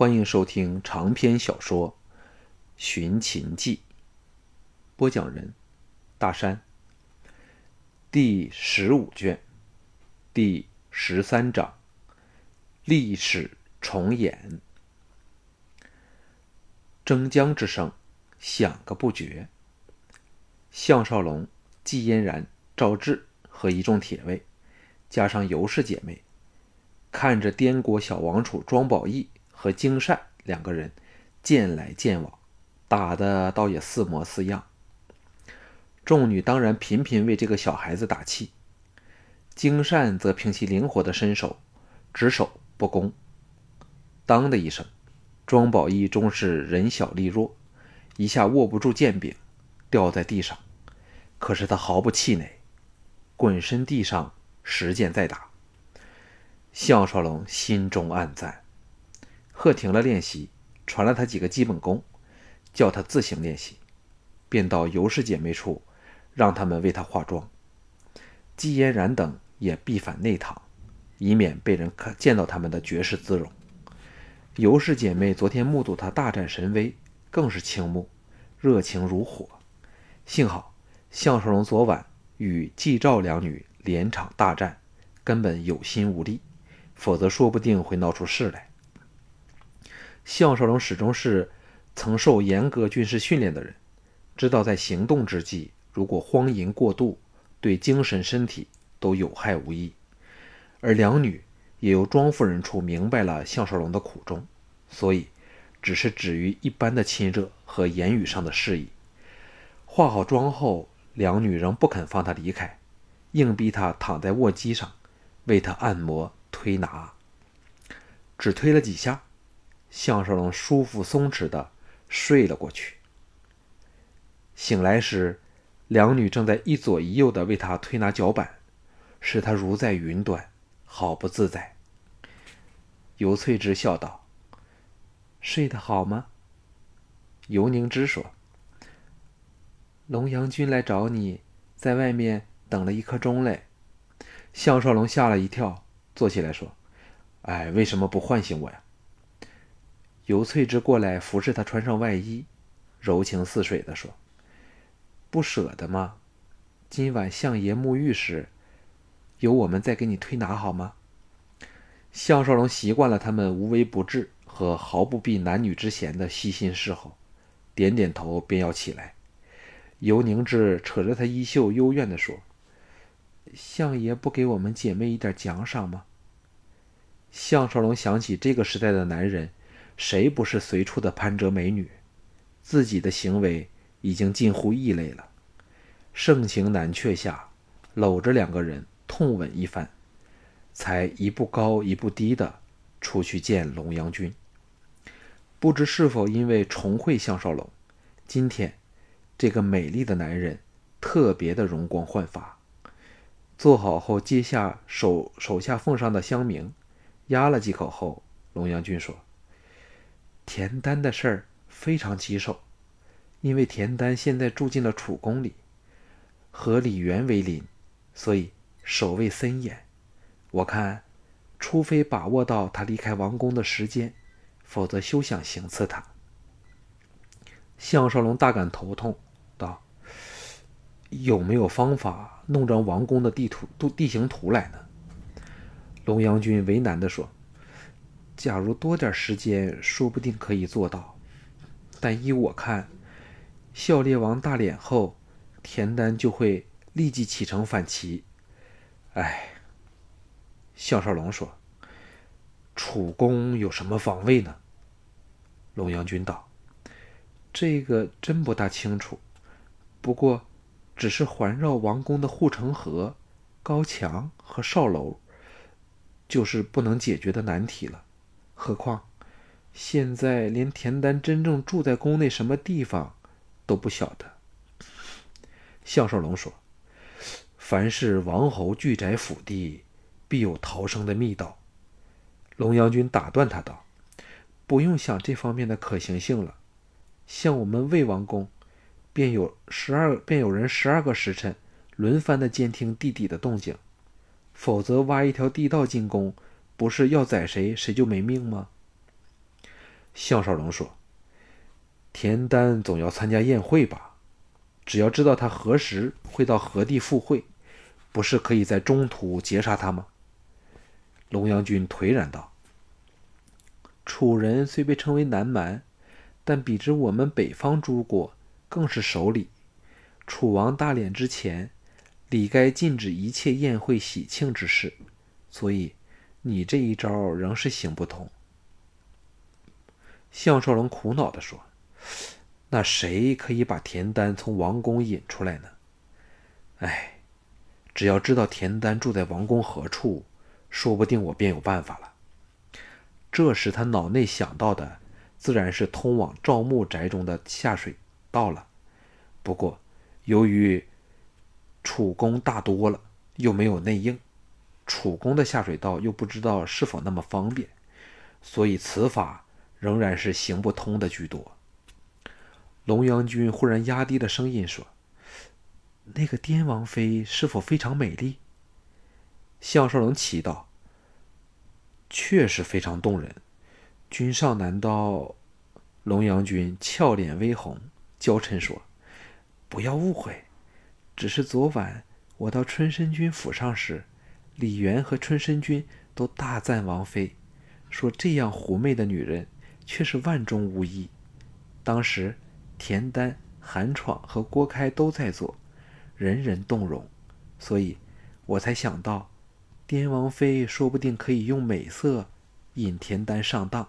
欢迎收听长篇小说《寻秦记》，播讲人：大山。第十五卷，第十三章：历史重演。征江之声响个不绝。项少龙、季嫣然、赵志和一众铁卫，加上尤氏姐妹，看着滇国小王储庄宝义。和金善两个人见来见往，打的倒也似模似样。众女当然频频为这个小孩子打气，金善则凭其灵活的身手，只守不攻。当的一声，庄宝义终是人小力弱，一下握不住剑柄，掉在地上。可是他毫不气馁，滚身地上拾剑再打。项少龙心中暗赞。贺停了练习，传了他几个基本功，叫他自行练习，便到尤氏姐妹处，让他们为他化妆。季嫣然等也必返内堂，以免被人看见到他们的绝世姿容。尤氏姐妹昨天目睹他大展神威，更是倾慕，热情如火。幸好项少龙昨晚与季赵两女连场大战，根本有心无力，否则说不定会闹出事来。项少龙始终是曾受严格军事训练的人，知道在行动之际，如果荒淫过度，对精神身体都有害无益。而两女也由庄夫人处明白了项少龙的苦衷，所以只是止于一般的亲热和言语上的示意。化好妆后，两女仍不肯放他离开，硬逼他躺在卧机上，为他按摩推拿，只推了几下。项少龙舒服松弛的睡了过去。醒来时，两女正在一左一右的为他推拿脚板，使他如在云端，好不自在。尤翠芝笑道：“睡得好吗？”尤凝之说：“龙阳君来找你，在外面等了一刻钟嘞。”项少龙吓了一跳，坐起来说：“哎，为什么不唤醒我呀？”尤翠芝过来服侍他穿上外衣，柔情似水地说：“不舍得吗？今晚相爷沐浴时，由我们再给你推拿好吗？”项少龙习惯了他们无微不至和毫不避男女之嫌的细心侍候，点点头便要起来。尤凝志扯着他衣袖，幽怨地说：“相爷不给我们姐妹一点奖赏吗？”项少龙想起这个时代的男人。谁不是随处的攀折美女？自己的行为已经近乎异类了。盛情难却下，搂着两个人痛吻一番，才一步高一步低的出去见龙阳君。不知是否因为重会项少龙，今天这个美丽的男人特别的容光焕发。做好后，接下手手下奉上的香茗，压了几口后，龙阳君说。田丹的事儿非常棘手，因为田丹现在住进了楚宫里，和李元为邻，所以守卫森严。我看，除非把握到他离开王宫的时间，否则休想行刺他。项少龙大感头痛，道：“有没有方法弄张王宫的地图、地地形图来呢？”龙阳君为难地说。假如多点时间，说不定可以做到。但依我看，孝烈王大脸后，田丹就会立即启程反齐。哎，项少龙说：“楚宫有什么防卫呢？”龙阳君道：“这个真不大清楚。不过，只是环绕王宫的护城河、高墙和哨楼，就是不能解决的难题了。”何况，现在连田丹真正住在宫内什么地方都不晓得。项少龙说：“凡是王侯聚宅府地，必有逃生的密道。”龙阳君打断他道：“不用想这方面的可行性了。像我们魏王宫，便有十二便有人十二个时辰轮番的监听地底的动静，否则挖一条地道进宫。”不是要宰谁谁就没命吗？项少龙说：“田丹总要参加宴会吧？只要知道他何时会到何地赴会，不是可以在中途截杀他吗？”龙阳君颓然道：“楚人虽被称为南蛮，但比之我们北方诸国，更是守礼。楚王大殓之前，理该禁止一切宴会喜庆之事，所以你这一招仍是行不通。”项少龙苦恼地说：“那谁可以把田丹从王宫引出来呢？哎，只要知道田丹住在王宫何处，说不定我便有办法了。”这时他脑内想到的，自然是通往赵牧宅中的下水道了。不过，由于楚宫大多了，又没有内应，楚宫的下水道又不知道是否那么方便，所以此法。仍然是行不通的居多。龙阳君忽然压低了声音说：“那个滇王妃是否非常美丽？”项少龙奇道：“确实非常动人。”君上难道？龙阳君俏脸微红，娇嗔说：“不要误会，只是昨晚我到春申君府上时，李元和春申君都大赞王妃，说这样狐媚的女人。”却是万中无一。当时，田丹、韩闯和郭开都在座，人人动容，所以我才想到，滇王妃说不定可以用美色引田丹上当。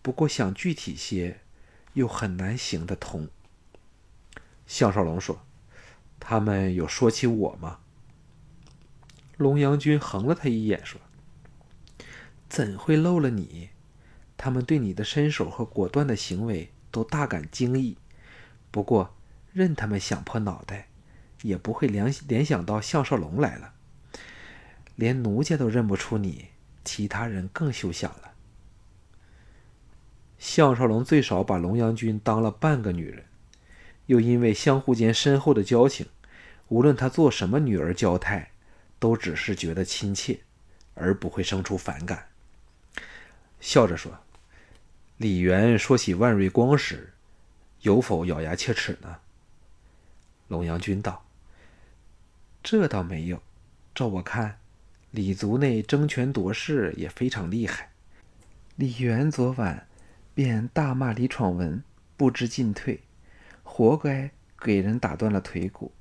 不过想具体些，又很难行得通。项少龙说：“他们有说起我吗？”龙阳君横了他一眼说：“怎会漏了你？”他们对你的身手和果断的行为都大感惊异，不过任他们想破脑袋，也不会联联想到项少龙来了。连奴家都认不出你，其他人更休想了。项少龙最少把龙阳君当了半个女人，又因为相互间深厚的交情，无论他做什么女儿娇态，都只是觉得亲切，而不会生出反感。笑着说。李元说起万瑞光时，有否咬牙切齿呢？龙阳君道：“这倒没有。照我看，李族内争权夺势也非常厉害。李元昨晚便大骂李闯文不知进退，活该给人打断了腿骨。”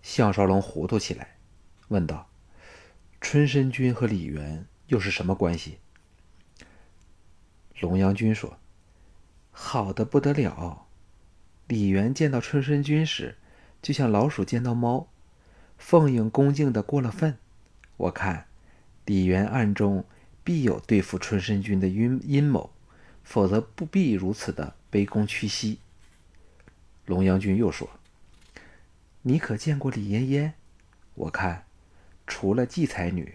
项少龙糊涂起来，问道：“春申君和李元又是什么关系？”龙阳君说：“好的不得了。李元见到春申君时，就像老鼠见到猫，奉迎恭敬的过了分。我看，李元暗中必有对付春申君的阴阴谋，否则不必如此的卑躬屈膝。”龙阳君又说：“你可见过李嫣嫣？我看，除了季才女，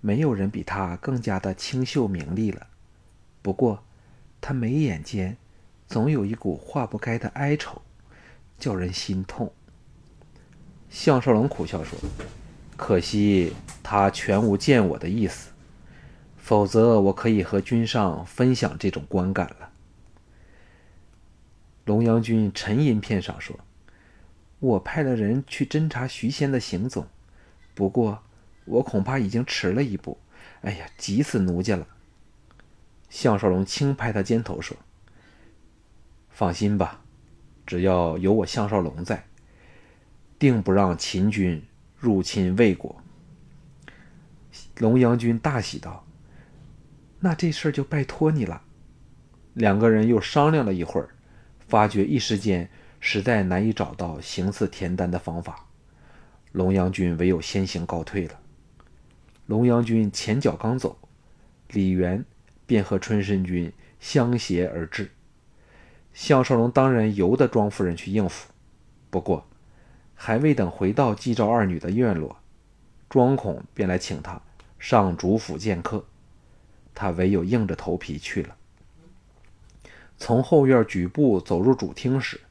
没有人比她更加的清秀明丽了。”不过，她眉眼间总有一股化不开的哀愁，叫人心痛。项少龙苦笑说：“可惜他全无见我的意思，否则我可以和君上分享这种观感了。”龙阳君沉吟片上说：“我派了人去侦查徐仙的行踪，不过我恐怕已经迟了一步。哎呀，急死奴家了。”项少龙轻拍他肩头说：“放心吧，只要有我项少龙在，定不让秦军入侵魏国。”龙阳君大喜道：“那这事儿就拜托你了。”两个人又商量了一会儿，发觉一时间实在难以找到行刺田丹的方法，龙阳君唯有先行告退了。龙阳君前脚刚走，李元。便和春申君相携而至，项少龙当然由得庄夫人去应付。不过，还未等回到季赵二女的院落，庄孔便来请他上主府见客，他唯有硬着头皮去了。从后院举步走入主厅时，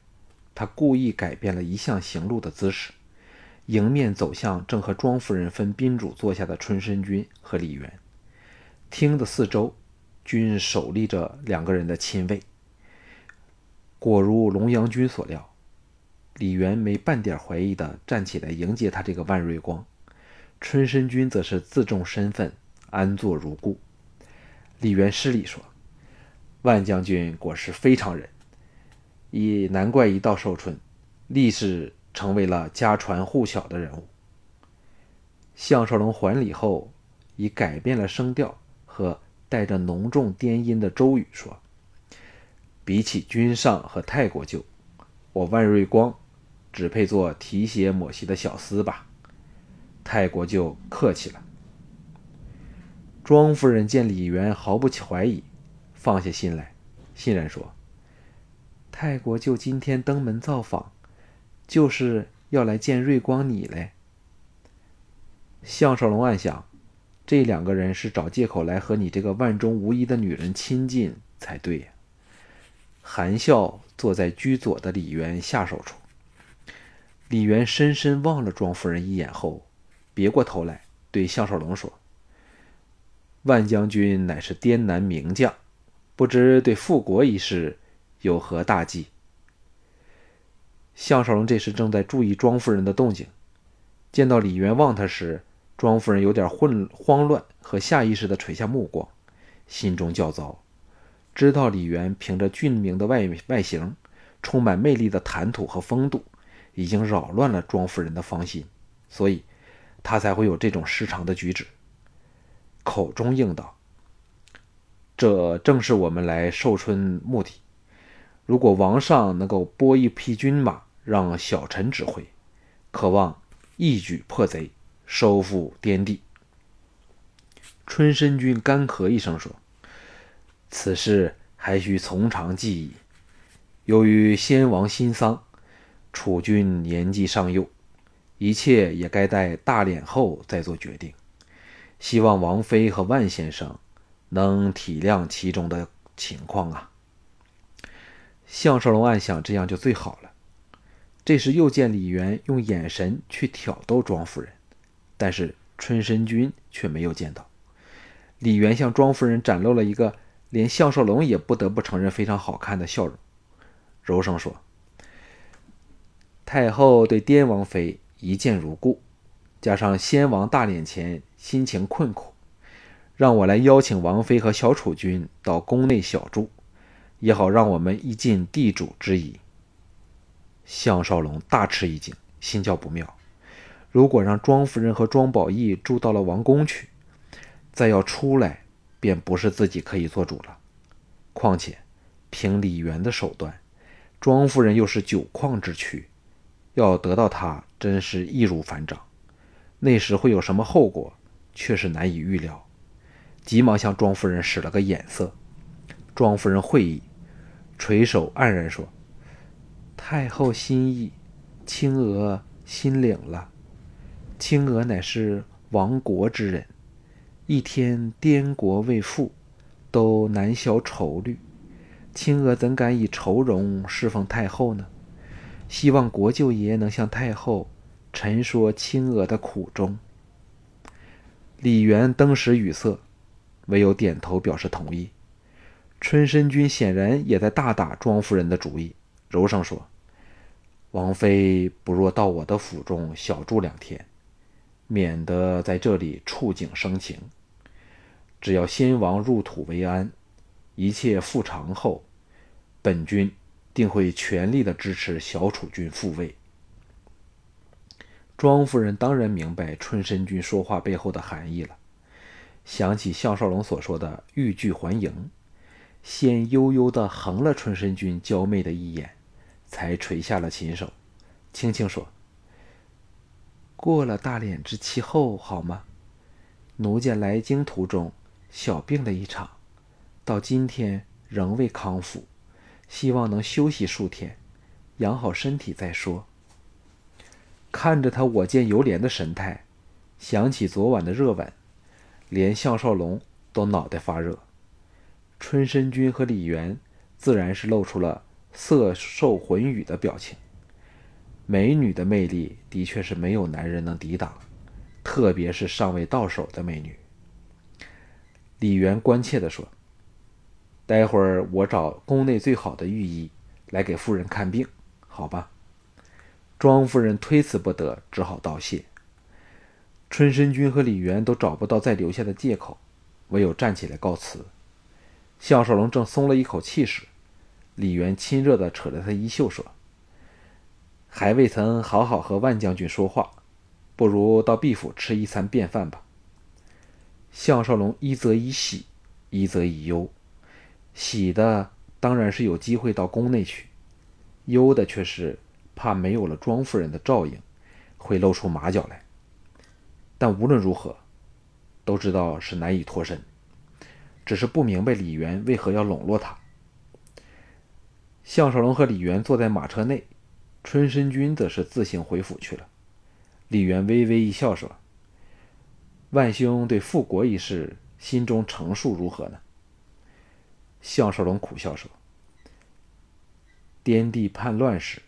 他故意改变了一向行路的姿势，迎面走向正和庄夫人分宾主坐下的春申君和李渊，厅的四周。均守立着两个人的亲卫。果如龙阳君所料，李渊没半点怀疑的站起来迎接他这个万瑞光，春申君则是自重身份，安坐如故。李渊施礼说：“万将军果是非常人，也难怪一到寿春，立时成为了家传户晓的人物。”项少龙还礼后，以改变了声调和带着浓重颠音的周语说：“比起君上和太国舅，我万瑞光只配做提携抹膝的小厮吧。太国舅客气了。”庄夫人见李渊毫不起怀疑，放下心来，欣然说：“太国舅今天登门造访，就是要来见瑞光你嘞。”项少龙暗想，这两个人是找借口来和你这个万中无一的女人亲近才对呀。含笑坐在居左的李渊下手处，李渊深深望了庄夫人一眼后，别过头来对项少龙说。万将军乃是滇南名将，不知对复国一事有何大计？项少龙这时正在注意庄夫人的动静，见到李渊望他时，庄夫人有点混慌乱和下意识地垂下目光，心中较糟，知道李渊凭着俊明的外外形、充满魅力的谈吐和风度，已经扰乱了庄夫人的芳心，所以他才会有这种失常的举止。口中应道：“这正是我们来寿春目的。如果王上能够拨一匹军马，让小臣指挥，渴望一举破贼，收复滇地。”春申君干咳一声说：“此事还需从长计议。由于先王新丧，楚军年纪尚幼，一切也该待大殓后再做决定。”希望王妃和万先生能体谅其中的情况啊。项少龙暗想，这样就最好了。这时又见李渊用眼神去挑逗庄夫人，但是春申君却没有见到。李渊向庄夫人展露了一个连项少龙也不得不承认非常好看的笑容，柔声说：“太后对滇王妃一见如故，加上先王大殓前。”心情困苦，让我来邀请王妃和小楚君到宫内小住，也好让我们一尽地主之谊。项少龙大吃一惊，心叫不妙。如果让庄夫人和庄宝义住到了王宫去，再要出来，便不是自己可以做主了。况且，凭李元的手段，庄夫人又是九矿之躯，要得到她，真是易如反掌。那时会有什么后果？却是难以预料，急忙向庄夫人使了个眼色。庄夫人会意，垂首黯然说：“太后心意，青娥心领了。青娥乃是亡国之人，一天滇国未复，都难消愁虑。青娥怎敢以愁容侍奉太后呢？希望国舅爷能向太后陈说青娥的苦衷。”李渊登时语塞，唯有点头表示同意。春申君显然也在大打庄夫人的主意，柔声说：“王妃不若到我的府中小住两天，免得在这里触景生情。只要先王入土为安，一切复常后，本君定会全力的支持小楚君复位。”庄夫人当然明白春申君说话背后的含义了，想起项少龙所说的欲拒还迎，先悠悠地横了春申君娇媚的一眼，才垂下了琴手，轻轻说：“过了大殓之期后好吗？奴家来京途中小病了一场，到今天仍未康复，希望能休息数天，养好身体再说。”看着他我见犹怜的神态，想起昨晚的热吻，连项少龙都脑袋发热。春申君和李元自然是露出了色受魂语的表情。美女的魅力的确是没有男人能抵挡，特别是尚未到手的美女。李元关切地说：“待会儿我找宫内最好的御医来给夫人看病，好吧？”庄夫人推辞不得，只好道谢。春申君和李渊都找不到再留下的借口，唯有站起来告辞。项少龙正松了一口气时，李渊亲热地扯着他衣袖说：“还未曾好好和万将军说话，不如到毕府吃一餐便饭吧。”项少龙一则以喜，一则以忧。喜的当然是有机会到宫内去，忧的却是怕没有了庄夫人的照应，会露出马脚来。但无论如何，都知道是难以脱身，只是不明白李渊为何要笼络他。项少龙和李元坐在马车内，春申君则是自行回府去了。李元微微一笑说：“万兄对复国一事心中成数如何呢？”项少龙苦笑说：“滇地叛乱时，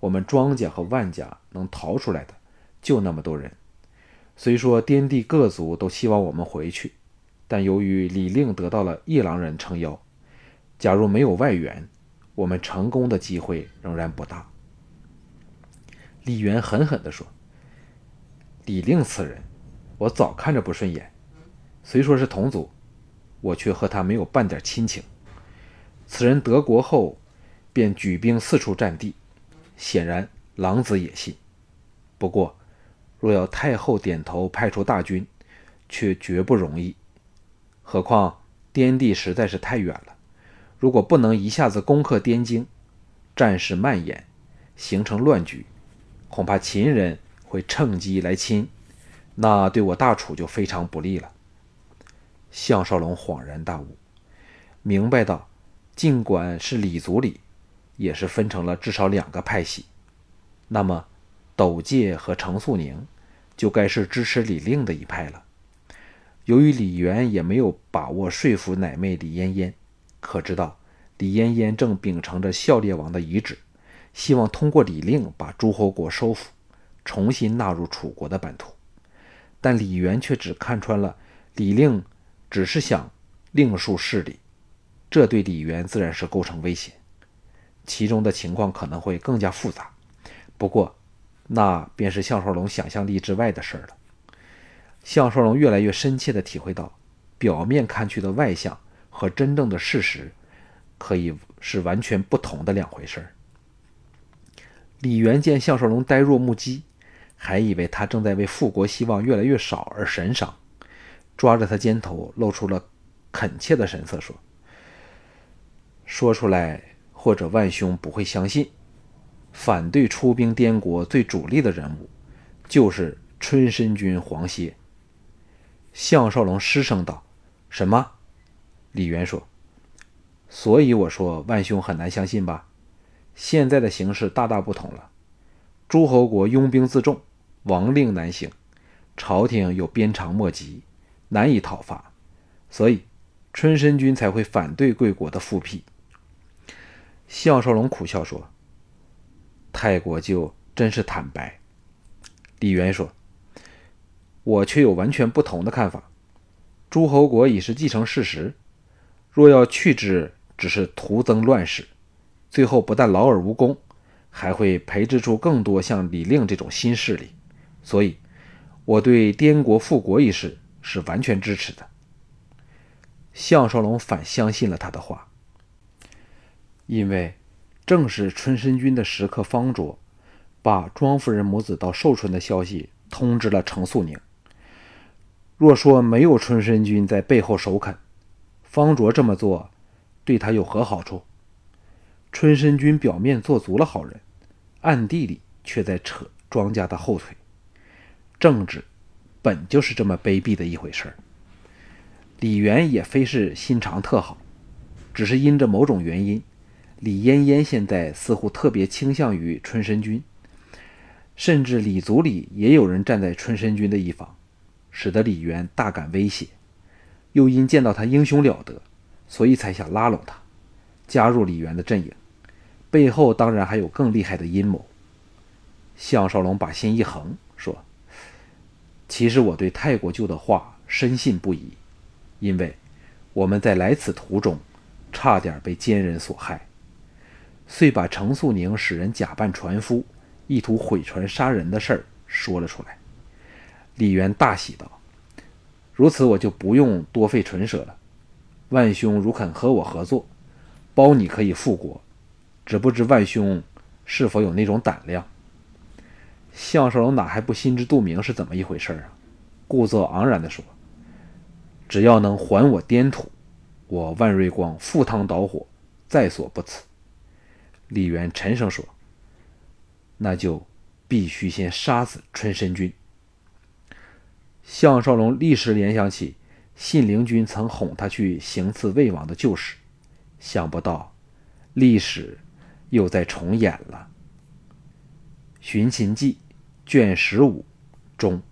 我们庄家和万家能逃出来的就那么多人。”虽说滇地各族都希望我们回去，但由于李令得到了夜郎人撑腰，假如没有外援，我们成功的机会仍然不大。李渊狠狠地说：“李令此人，我早看着不顺眼。虽说是同族，我却和他没有半点亲情。此人得国后，便举兵四处占地，显然狼子野心。不过。”若要太后点头派出大军，却绝不容易。何况滇地实在是太远了，如果不能一下子攻克滇京，战事蔓延，形成乱局，恐怕秦人会趁机来侵，那对我大楚就非常不利了。项少龙恍然大悟，明白到，尽管是李族里，也是分成了至少两个派系，那么斗介和程素宁。就该是支持李令的一派了。由于李渊也没有把握说服奶妹李嫣嫣，可知道李嫣嫣正秉承着孝烈王的遗旨，希望通过李令把诸侯国收复，重新纳入楚国的版图。但李渊却只看穿了李令只是想另树势力，这对李渊自然是构成威胁。其中的情况可能会更加复杂。不过，那便是项少龙想象力之外的事儿了。项少龙越来越深切地体会到，表面看去的外向和真正的事实，可以是完全不同的两回事儿。李元见项少龙呆若木鸡，还以为他正在为复国希望越来越少而神伤，抓着他肩头，露出了恳切的神色，说：“说出来，或者万兄不会相信。”反对出兵滇国最主力的人物，就是春申君黄歇。项少龙失声道：“什么？”李渊说：“所以我说万兄很难相信吧？现在的形势大大不同了，诸侯国拥兵自重，王令难行，朝廷又鞭长莫及，难以讨伐，所以春申君才会反对贵国的复辟。”项少龙苦笑说。太国舅真是坦白。李渊说：“我却有完全不同的看法。诸侯国已是既成事实，若要去之，只是徒增乱世，最后不但劳而无功，还会培植出更多像李令这种新势力。所以，我对滇国复国一事是完全支持的。”项少龙反相信了他的话，因为。正是春申君的食客方卓，把庄夫人母子到寿春的消息通知了程素宁。若说没有春申君在背后首肯，方卓这么做对他有何好处？春申君表面做足了好人，暗地里却在扯庄家的后腿。政治本就是这么卑鄙的一回事儿。李渊也非是心肠特好，只是因着某种原因。李嫣嫣现在似乎特别倾向于春申君，甚至李族里也有人站在春申君的一方，使得李渊大感威胁。又因见到他英雄了得，所以才想拉拢他，加入李渊的阵营。背后当然还有更厉害的阴谋。项少龙把心一横，说：“其实我对太国舅的话深信不疑，因为我们在来此途中。”差点被奸人所害，遂把程素宁使人假扮船夫，意图毁船杀人的事儿说了出来。李渊大喜道：“如此，我就不用多费唇舌了。万兄如肯和我合作，包你可以复国。只不知万兄是否有那种胆量？”项少龙哪还不心知肚明是怎么一回事啊？故作昂然地说：“只要能还我滇土。”我万瑞光赴汤蹈火，在所不辞。李渊沉声说：“那就必须先杀死春申君。”项少龙立时联想起信陵君曾哄他去行刺魏王的旧事，想不到历史又在重演了。《寻秦记》卷十五中。